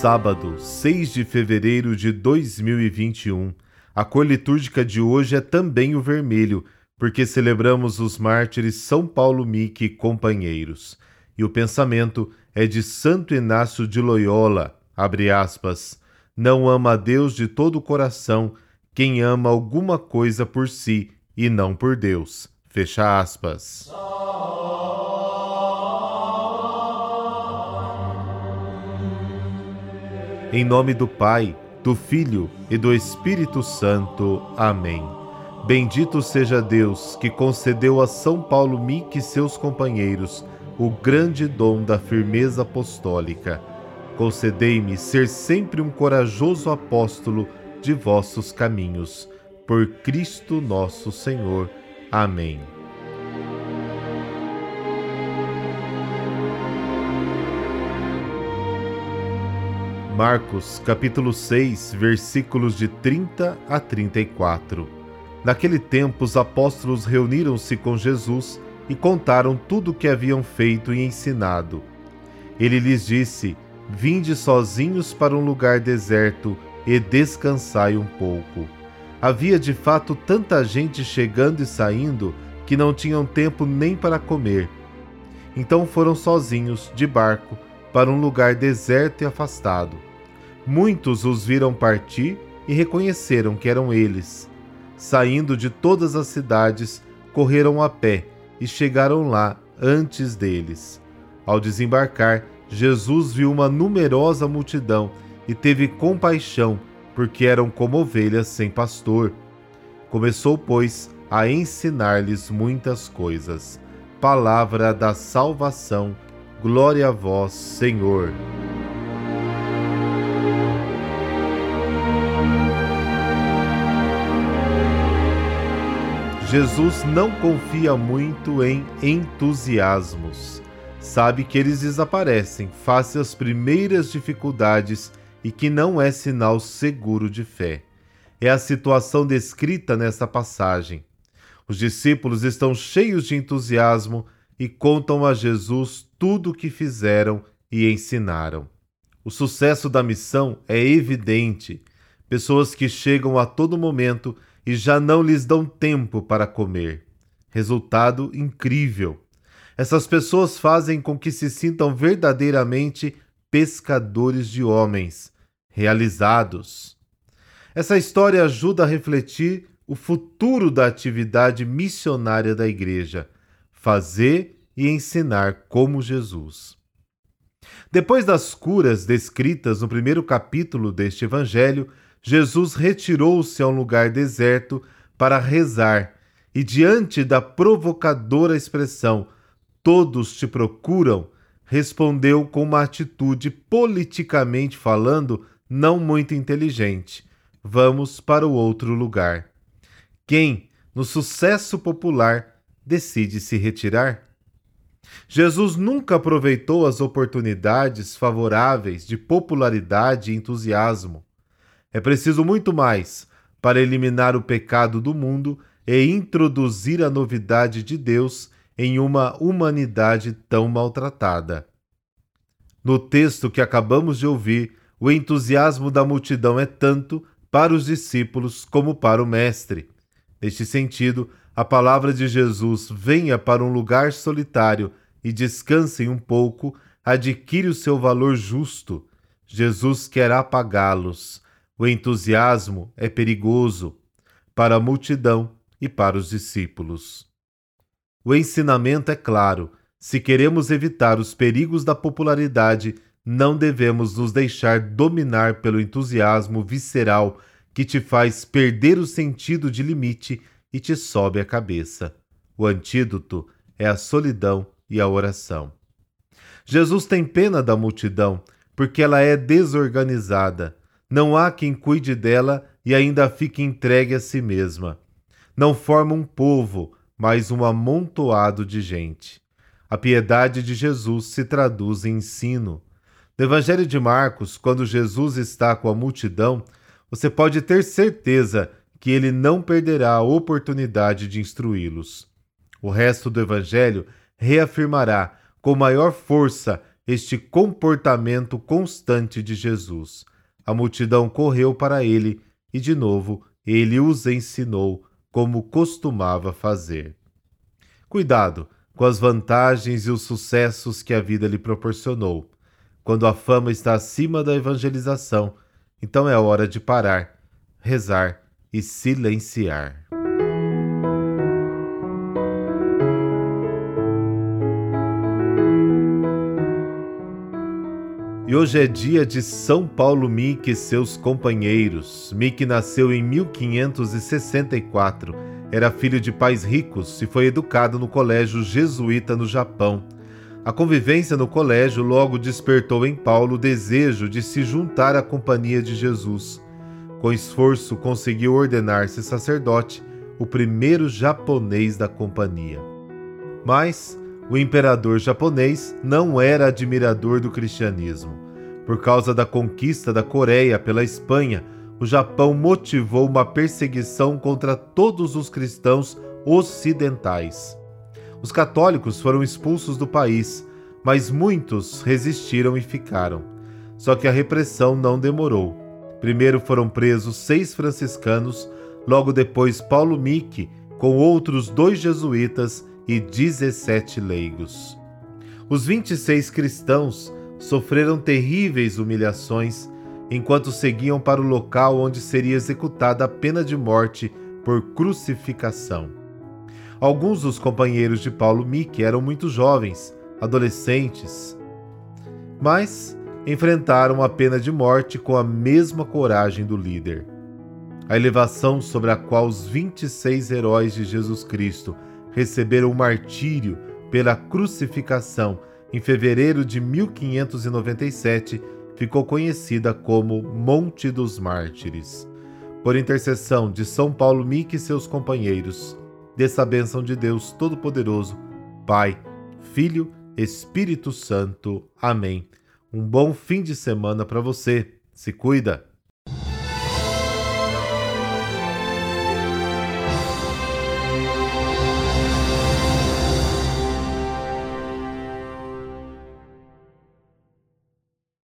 Sábado, 6 de fevereiro de 2021. A cor litúrgica de hoje é também o vermelho, porque celebramos os mártires São Paulo Mique e companheiros. E o pensamento é de Santo Inácio de Loyola, abre aspas, não ama a Deus de todo o coração quem ama alguma coisa por si e não por Deus. Fecha aspas. Em nome do Pai, do Filho e do Espírito Santo. Amém. Bendito seja Deus que concedeu a São Paulo Mique e seus companheiros o grande dom da firmeza apostólica. Concedei-me ser sempre um corajoso apóstolo de vossos caminhos. Por Cristo nosso Senhor. Amém. Marcos, capítulo 6, versículos de 30 a 34. Naquele tempo, os apóstolos reuniram-se com Jesus e contaram tudo o que haviam feito e ensinado. Ele lhes disse: Vinde sozinhos para um lugar deserto e descansai um pouco. Havia de fato tanta gente chegando e saindo que não tinham tempo nem para comer. Então foram sozinhos, de barco, para um lugar deserto e afastado. Muitos os viram partir e reconheceram que eram eles. Saindo de todas as cidades, correram a pé e chegaram lá antes deles. Ao desembarcar, Jesus viu uma numerosa multidão e teve compaixão, porque eram como ovelhas sem pastor. Começou, pois, a ensinar-lhes muitas coisas. Palavra da salvação. Glória a vós, Senhor. Jesus não confia muito em entusiasmos. Sabe que eles desaparecem face às primeiras dificuldades e que não é sinal seguro de fé. É a situação descrita nesta passagem. Os discípulos estão cheios de entusiasmo e contam a Jesus tudo o que fizeram e ensinaram. O sucesso da missão é evidente. Pessoas que chegam a todo momento e já não lhes dão tempo para comer. Resultado incrível. Essas pessoas fazem com que se sintam verdadeiramente pescadores de homens, realizados. Essa história ajuda a refletir o futuro da atividade missionária da Igreja: fazer e ensinar como Jesus. Depois das curas descritas no primeiro capítulo deste Evangelho, Jesus retirou-se a um lugar deserto para rezar e, diante da provocadora expressão Todos te procuram, respondeu com uma atitude politicamente falando não muito inteligente: Vamos para o outro lugar. Quem, no sucesso popular, decide se retirar? Jesus nunca aproveitou as oportunidades favoráveis de popularidade e entusiasmo. É preciso muito mais para eliminar o pecado do mundo e introduzir a novidade de Deus em uma humanidade tão maltratada. No texto que acabamos de ouvir, o entusiasmo da multidão é tanto para os discípulos como para o Mestre. Neste sentido, a palavra de Jesus venha para um lugar solitário e descanse um pouco, adquire o seu valor justo. Jesus quer apagá-los o entusiasmo é perigoso para a multidão e para os discípulos. O ensinamento é claro: se queremos evitar os perigos da popularidade, não devemos nos deixar dominar pelo entusiasmo visceral que te faz perder o sentido de limite e te sobe a cabeça. O antídoto é a solidão e a oração. Jesus tem pena da multidão, porque ela é desorganizada, não há quem cuide dela e ainda fique entregue a si mesma. Não forma um povo, mas um amontoado de gente. A piedade de Jesus se traduz em ensino. No Evangelho de Marcos, quando Jesus está com a multidão, você pode ter certeza que ele não perderá a oportunidade de instruí-los. O resto do Evangelho reafirmará com maior força este comportamento constante de Jesus. A multidão correu para ele e, de novo, ele os ensinou como costumava fazer. Cuidado com as vantagens e os sucessos que a vida lhe proporcionou. Quando a fama está acima da evangelização, então é hora de parar, rezar e silenciar. E hoje é dia de São Paulo Mick e seus companheiros. Mick nasceu em 1564, era filho de pais ricos e foi educado no colégio jesuíta no Japão. A convivência no colégio logo despertou em Paulo o desejo de se juntar à companhia de Jesus. Com esforço, conseguiu ordenar-se sacerdote, o primeiro japonês da companhia. Mas o imperador japonês não era admirador do cristianismo. Por causa da conquista da Coreia pela Espanha, o Japão motivou uma perseguição contra todos os cristãos ocidentais. Os católicos foram expulsos do país, mas muitos resistiram e ficaram. Só que a repressão não demorou. Primeiro foram presos seis franciscanos, logo depois Paulo Mick, com outros dois jesuítas e 17 leigos. Os 26 cristãos sofreram terríveis humilhações enquanto seguiam para o local onde seria executada a pena de morte por crucificação. Alguns dos companheiros de Paulo Mick eram muito jovens, adolescentes, mas enfrentaram a pena de morte com a mesma coragem do líder. A elevação sobre a qual os 26 heróis de Jesus Cristo receberam o martírio pela crucificação em fevereiro de 1597, ficou conhecida como Monte dos Mártires. Por intercessão de São Paulo Mique e seus companheiros, dessa bênção de Deus Todo-Poderoso, Pai, Filho, Espírito Santo. Amém. Um bom fim de semana para você. Se cuida!